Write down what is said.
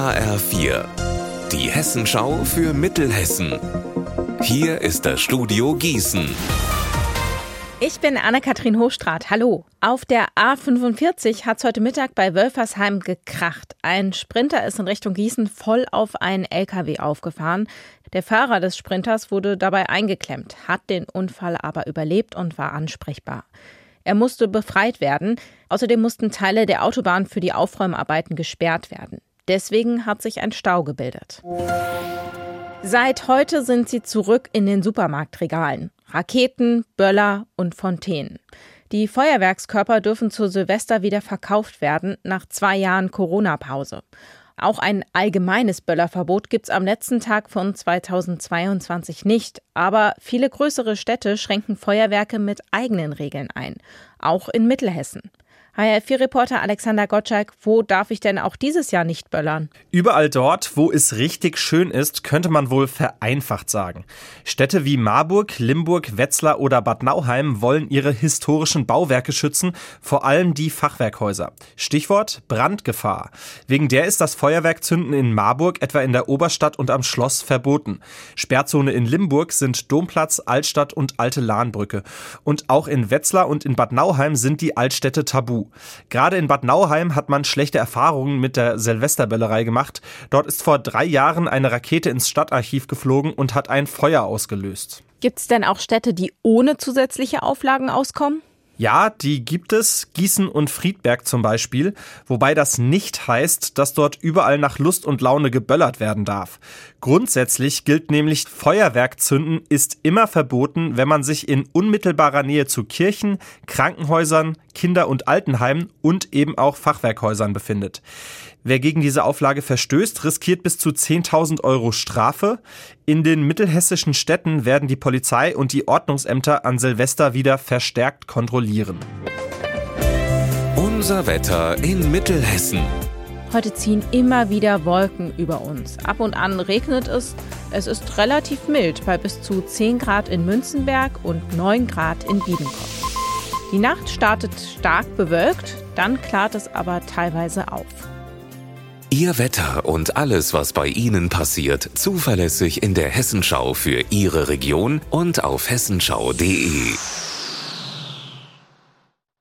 HR4, die Hessenschau für Mittelhessen. Hier ist das Studio Gießen. Ich bin Anne-Kathrin Hochstrat. Hallo. Auf der A45 hat es heute Mittag bei Wölfersheim gekracht. Ein Sprinter ist in Richtung Gießen voll auf einen LKW aufgefahren. Der Fahrer des Sprinters wurde dabei eingeklemmt, hat den Unfall aber überlebt und war ansprechbar. Er musste befreit werden. Außerdem mussten Teile der Autobahn für die Aufräumarbeiten gesperrt werden. Deswegen hat sich ein Stau gebildet. Seit heute sind sie zurück in den Supermarktregalen. Raketen, Böller und Fontänen. Die Feuerwerkskörper dürfen zu Silvester wieder verkauft werden nach zwei Jahren Corona-Pause. Auch ein allgemeines Böllerverbot gibt es am letzten Tag von 2022 nicht. Aber viele größere Städte schränken Feuerwerke mit eigenen Regeln ein. Auch in Mittelhessen. HR4-Reporter Alexander Gottschalk, wo darf ich denn auch dieses Jahr nicht böllern? Überall dort, wo es richtig schön ist, könnte man wohl vereinfacht sagen. Städte wie Marburg, Limburg, Wetzlar oder Bad Nauheim wollen ihre historischen Bauwerke schützen, vor allem die Fachwerkhäuser. Stichwort Brandgefahr. Wegen der ist das Feuerwerkzünden in Marburg etwa in der Oberstadt und am Schloss verboten. Sperrzone in Limburg sind Domplatz, Altstadt und Alte Lahnbrücke. Und auch in Wetzlar und in Bad Nauheim sind die Altstädte tabu. Gerade in Bad Nauheim hat man schlechte Erfahrungen mit der Silvesterböllerei gemacht. Dort ist vor drei Jahren eine Rakete ins Stadtarchiv geflogen und hat ein Feuer ausgelöst. Gibt es denn auch Städte, die ohne zusätzliche Auflagen auskommen? Ja, die gibt es, Gießen und Friedberg zum Beispiel, wobei das nicht heißt, dass dort überall nach Lust und Laune geböllert werden darf. Grundsätzlich gilt nämlich, Feuerwerkzünden ist immer verboten, wenn man sich in unmittelbarer Nähe zu Kirchen, Krankenhäusern, Kinder- und Altenheimen und eben auch Fachwerkhäusern befindet. Wer gegen diese Auflage verstößt, riskiert bis zu 10.000 Euro Strafe. In den mittelhessischen Städten werden die Polizei und die Ordnungsämter an Silvester wieder verstärkt kontrollieren. Unser Wetter in Mittelhessen. Heute ziehen immer wieder Wolken über uns. Ab und an regnet es. Es ist relativ mild bei bis zu 10 Grad in Münzenberg und 9 Grad in Biedenkopf. Die Nacht startet stark bewölkt, dann klart es aber teilweise auf. Ihr Wetter und alles, was bei Ihnen passiert, zuverlässig in der Hessenschau für Ihre Region und auf hessenschau.de.